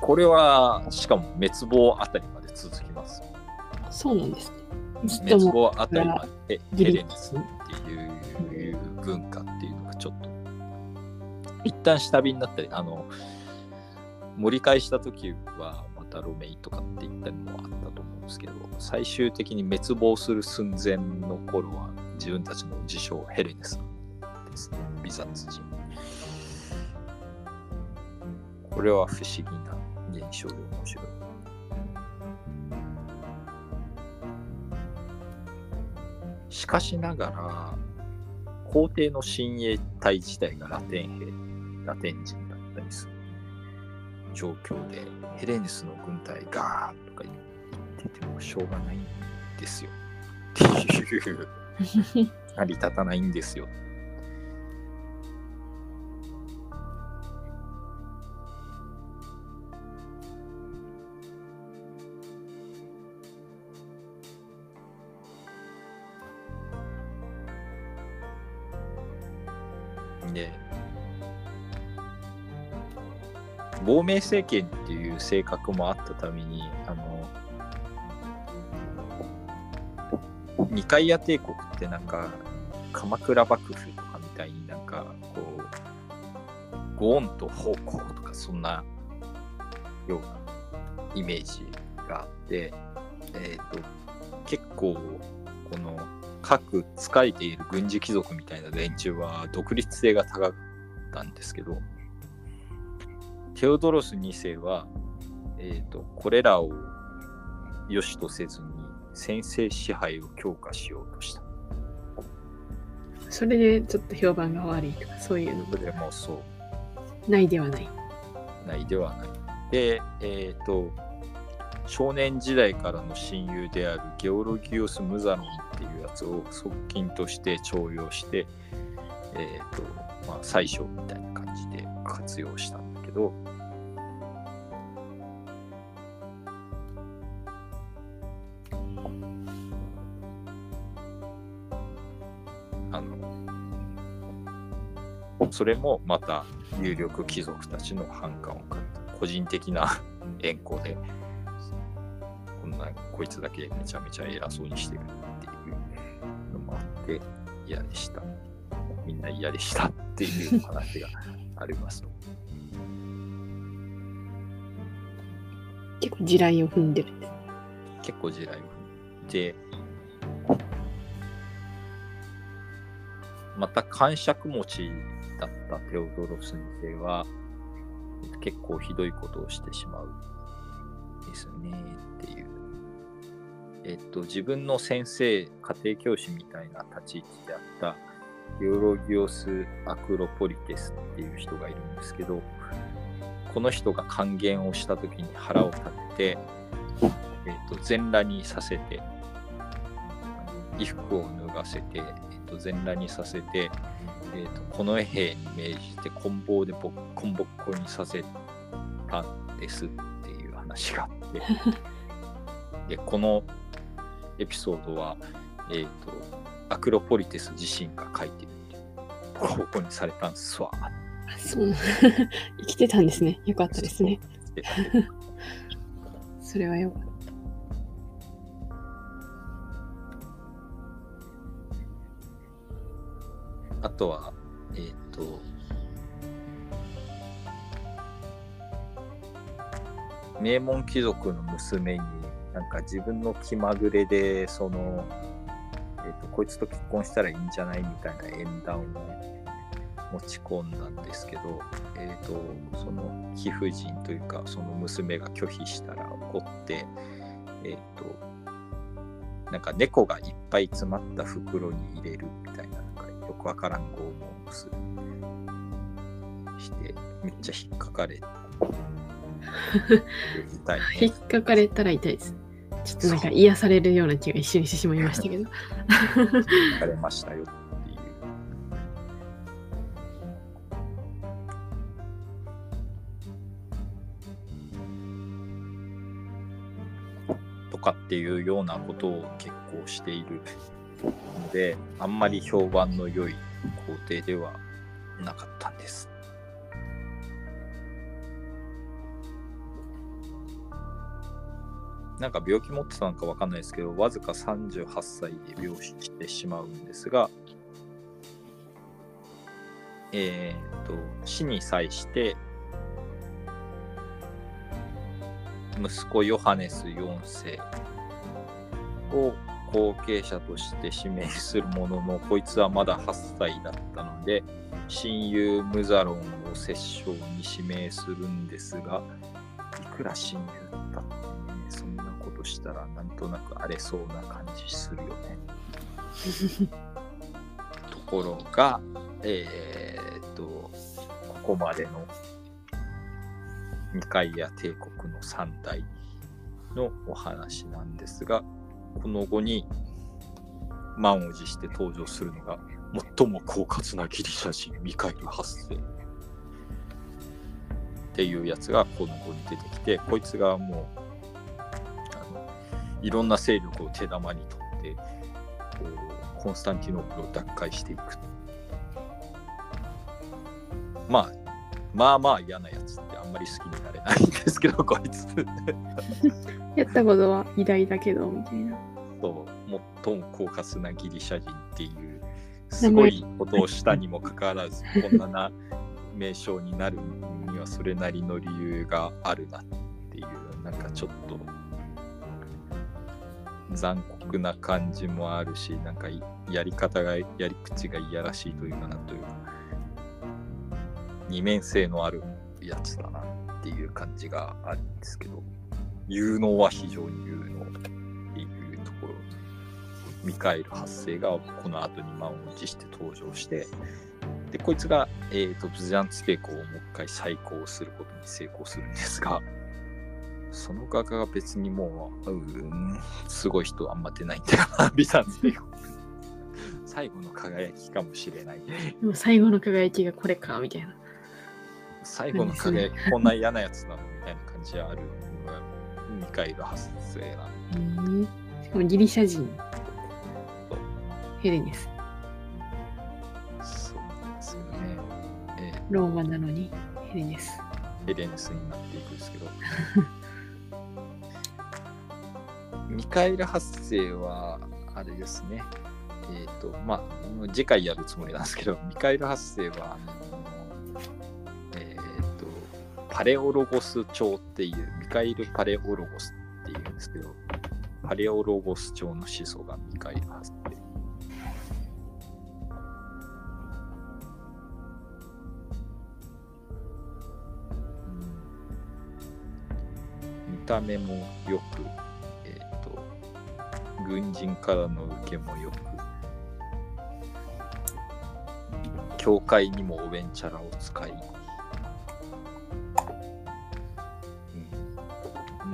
これは、しかも滅亡あたりまで続きます。そうなんですね。滅も亡あたりまでヘレネスっていう文化っていうのがちょっと一旦下火になったりあの盛り返した時はまたロメイとかって言ったりもあったと思うんですけど最終的に滅亡する寸前の頃は自分たちの自称ヘレネスですね。ビザツ人。これは不思議な現象で面白い。しかしながら、皇帝の親衛隊自体がラテン兵、ラテン人だったりする。状況で、ヘレネスの軍隊がーとか言っててもしょうがないんですよ。っていう、成り立たないんですよ。亡命政権っていう性格もあったために、あの、二階屋帝国ってなんか、鎌倉幕府とかみたいになんか、こう、ご恩と奉公とかそんなようなイメージがあって、えっ、と、結構、この、各使えている軍事貴族みたいな連中は独立性が高かったんですけど、テオドロス2世は、えー、とこれらを良しとせずに先制支配を強化しようとした。それでちょっと評判が悪いとかそういうのもそれもそうないではない。ないではない。で、えっ、と、少年時代からの親友であるゲオロギオス・ムザロンっていうやつを側近として重用して、えっ、と、まあ、宰相みたいな感じで活用したど、あの、それもまた有力貴族たちの反感を買った。個人的な 縁故でこんなこいつだけめちゃめちゃ偉そうにしてるっていうのもあって嫌でした。みんな嫌でしたっていう話があります結構地雷を踏んでるんです。結構地雷を踏んでまた感触持ちだったテオドロス2世は結構ひどいことをしてしまうですねっていう。えっと、自分の先生、家庭教師みたいな立ち位置であったゲオロギオス・アクロポリテスっていう人がいるんですけど、この人が還元をした時に腹を立て、えっと、全裸にさせて、衣服を脱がせて、えっと、全裸にさせて、えっと、この兵に命じて棍棒でボッコンボッコにさせたんですっていう話があって、で、このエピソードは、えっ、と、アクロポリテス自身が書いてるここにされたんすわ。あそう。な 生きてたんですね。よかったですね。それはよかった。あとは、えっ、と、名門貴族の娘に、なんか自分の気まぐれで、その、えっ、と、こいつと結婚したらいいんじゃないみたいな縁談を持ち込んだんですけど、えっ、と、その貴婦人というか、その娘が拒否したら怒って、えっ、と、なんか猫がいっぱい詰まった袋に入れるみたいな、なんかよくわからん拷問をする。して、めっちゃ引っかかれ。痛 い引ねっ。かかれたら痛いです。ちょっとなんか癒されるような気が一瞬してしまいましたけど。引っかかれましたよっていう。ようなことを結構しているので、あんまり評判の良い皇帝ではなかったんです。なんか病気持ってたのかわかんないですけど、わずか38歳で病死してしまうんですが、えー、と、死に際して、息子ヨハネス4世を後継者として指名するものの、こいつはまだ8歳だったので、親友ムザロンを摂政に指名するんですが、いくら親友だったってね、そんなことしたらなんとなく荒れそうな感じするよね。ところが、えーっと、ここまでの二階や帝国の三代のお話なんですが、この後に満を持して登場するのが最も狡猾なギリシャ人ミカエル8世っていうやつがこの後に出てきてこいつがもうあのいろんな勢力を手玉に取ってこうコンスタンティノープルを奪回していく。まあまあまあ嫌なやつってあんまり好きになれないんですけどこいつやったことは偉大だけど、みたいな。そう最も狡猾なギリシャ人っていうすごいことをしたにもかかわらずこんなな名称になるにはそれなりの理由があるなっていうなんかちょっと残酷な感じもあるしなんかやり方がやり口がいやらしいというかなというか二面性のあるやつだなっていう感じがあるんですけど有能は非常に有能っていうところミカエル発生がこの後に満を持して登場してでこいつが、えー、とビザンツ帝国をもう一回再興することに成功するんですがその画が別にもううーんすごい人あんま出ないんだよなビザンツ帝国 最後の輝きかもしれない最後の輝きがこれか、みたいな。最後の輝きこんな嫌なやつなのみたいな感じはあるのがミカエル発生なんでしかもギリシャ人。ヘレネス。そうですよね。えーローマなのにヘレネス。エレネスになっていくんですけど。ミカエル発生は、あれですね。えっ、と、まあ、次回やるつもりなんですけど、ミカエル発生は、あのえっ、と、パレオロゴス朝っていう、ミカエル・パレオロゴスっていうんですけど、パレオロゴス朝の始祖がミカエル発生。見た目もよく、えっ、と、軍人からの受けもよく、教会にもおべんちゃらを使い、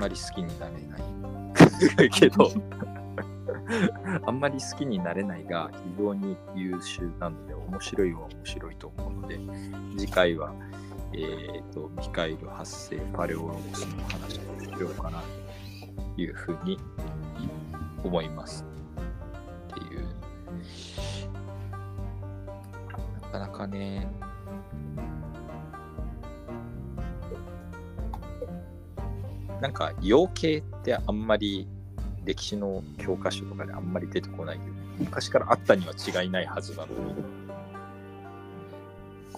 まり好きになれない。けど、あんまり好きになれないが非常に優秀なので面白いは面白いと思うので次回は、えー、とミカエル発生パレオロゴスの話をしようかなというふうに思います。っていう。なかなかねなんか養鶏ってあんまり歴史の教科書とかであんまり出てこないけど昔からあったには違いないはずなのに。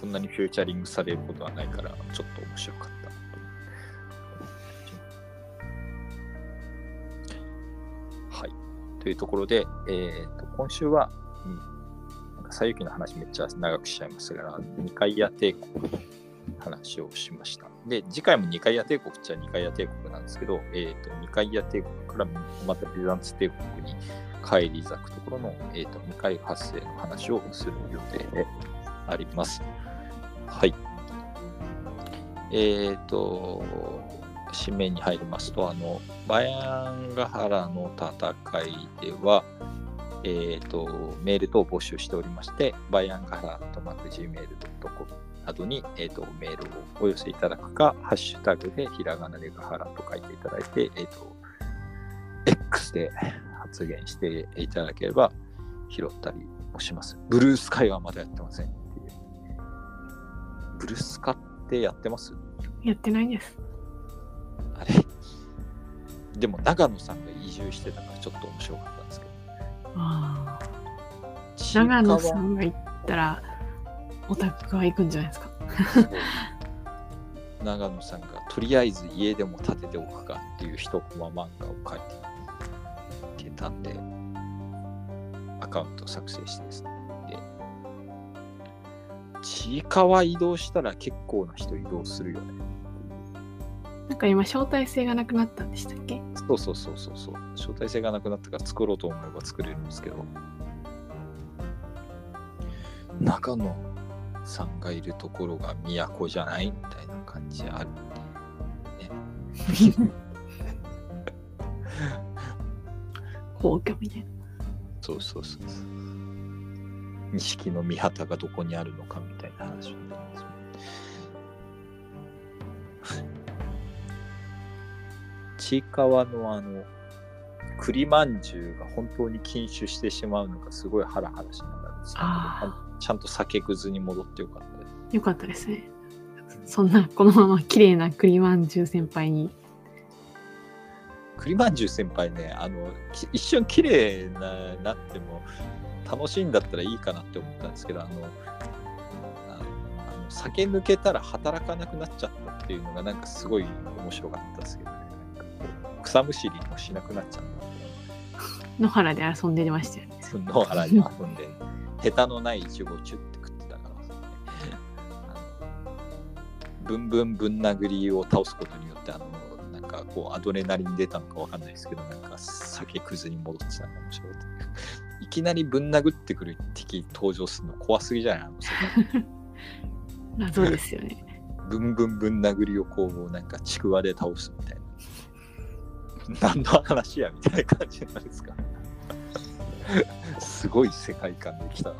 こんなにフューチャリングされることはないからちょっと面白かった。はい。というところで、えー、と今週は、うん、なんか西遊記の話めっちゃ長くしちゃいますが二階屋帝国の話をしました。で、次回も二階屋帝国っちゃ二階屋帝国なんですけど、えっ、と、二階屋帝国からまたビザンツ帝国に帰り咲くところの、えっ、と、二階発生の話をする予定であります。はい。えっ、と、締めに入りますと、あの、バヤンガハラの戦いでは、えっ、と、メール等を募集しておりまして、バヤンガハラとマク Gmail.com などに、えー、とメールをお寄せいただくか、ハッシュタグでひらがなでガハラと書いていただいて、えっ、と、X で発言していただければ拾ったりもします。ブルースカイはまだやってませんっていう。ブルースカってやってます？やってないです。あれ？でも長野さんが移住してたからちょっと面白かったんですけど。ああ。長野さんが行ったら、オタクは行くんじゃないですか。長野さんがとりあえず家でも建てておくかっていう一コマ漫画を書いていたんでアカウント作成してですね。でちいかわ移動したら結構な人移動するよね。なんか今、招待制がなくなったんでしたっけ？そうそうそうそうそう。招待制がなくなったから作ろうと思えば作れるんですけど。中野さんがいるところが都じゃないみたいな感じあるね。皇居みたいな。そうそうそうそう。錦の御旗がどこにあるのかみたいな話になりますよね。ちいかわのあの栗まんじゅうが本当に禁酒してしまうのがすごいハラハラしながらですけどあちゃんと酒くずに戻ってよかったです。よかったですね。そんな、このまま綺麗な栗まんじゅう先輩に。栗まんじゅう先輩ねあのき一瞬綺麗ななっても楽しいんだったらいいかなって思ったんですけどあのあの酒抜けたら働かなくなっちゃったっていうのがなんかすごい面白かったですけどね草むしりもしなくなっちゃった野原で遊んでましたよね。野原に遊んでヘタのないイチゴをチュッて食ってたから。あのブンブンぶん殴りを倒すことによってあのなんかこうアドレナリン出たのかわかんないですけどなんか酒くずに戻ってたのが面白いいきなりぶん殴ってくる敵登場するの怖すぎじゃない？あの謎ですよね。ブンブンぶん殴りをこうなんかちくわで倒すみたいな。何の話やみたいな感じなんですか？すごい世界観できた。な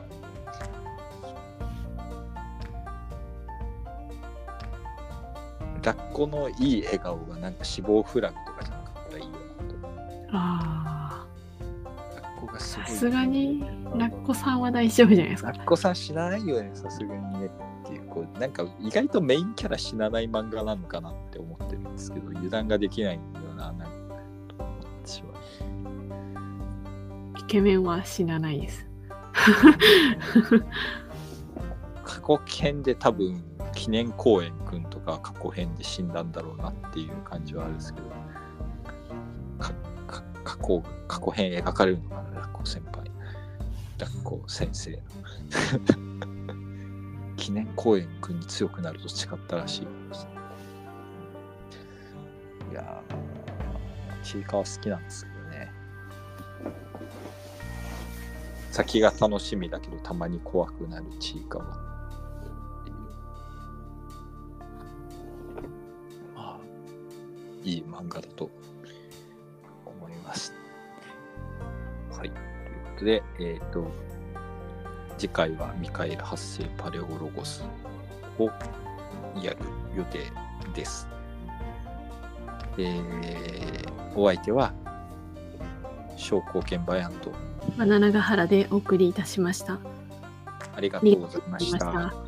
ラッコのいい笑顔がなんか死亡フラグとかじゃなかったらいいよなとあラッコがすあ、ごい。さすがにラッコさんは大丈夫じゃないですか。ラッコさん死なないよねさすがにねっていうこうなんか意外とメインキャラ死なない漫画なのかなって思ってるんですけど油断ができないよななんかイケメンは死なないです。過去編で多分記念公演くんとか過去編で死んだんだろうなっていう感じはあるんですけど。かか過去過去編描かれるのかなラッコ先輩。ラッコ先生の。記念公演くんに強くなると誓ったらしいいやーちいかわ好きなんですけど先が楽しみだけどたまに怖くなるちいかわっていうまあいい漫画だと思います。はい。ということでえっ、と次回はミカエル発生パレオロゴスをやる予定です。えーお相手は商工券バヤンとバナナガ原でお送りいたしました。ありがとうございました。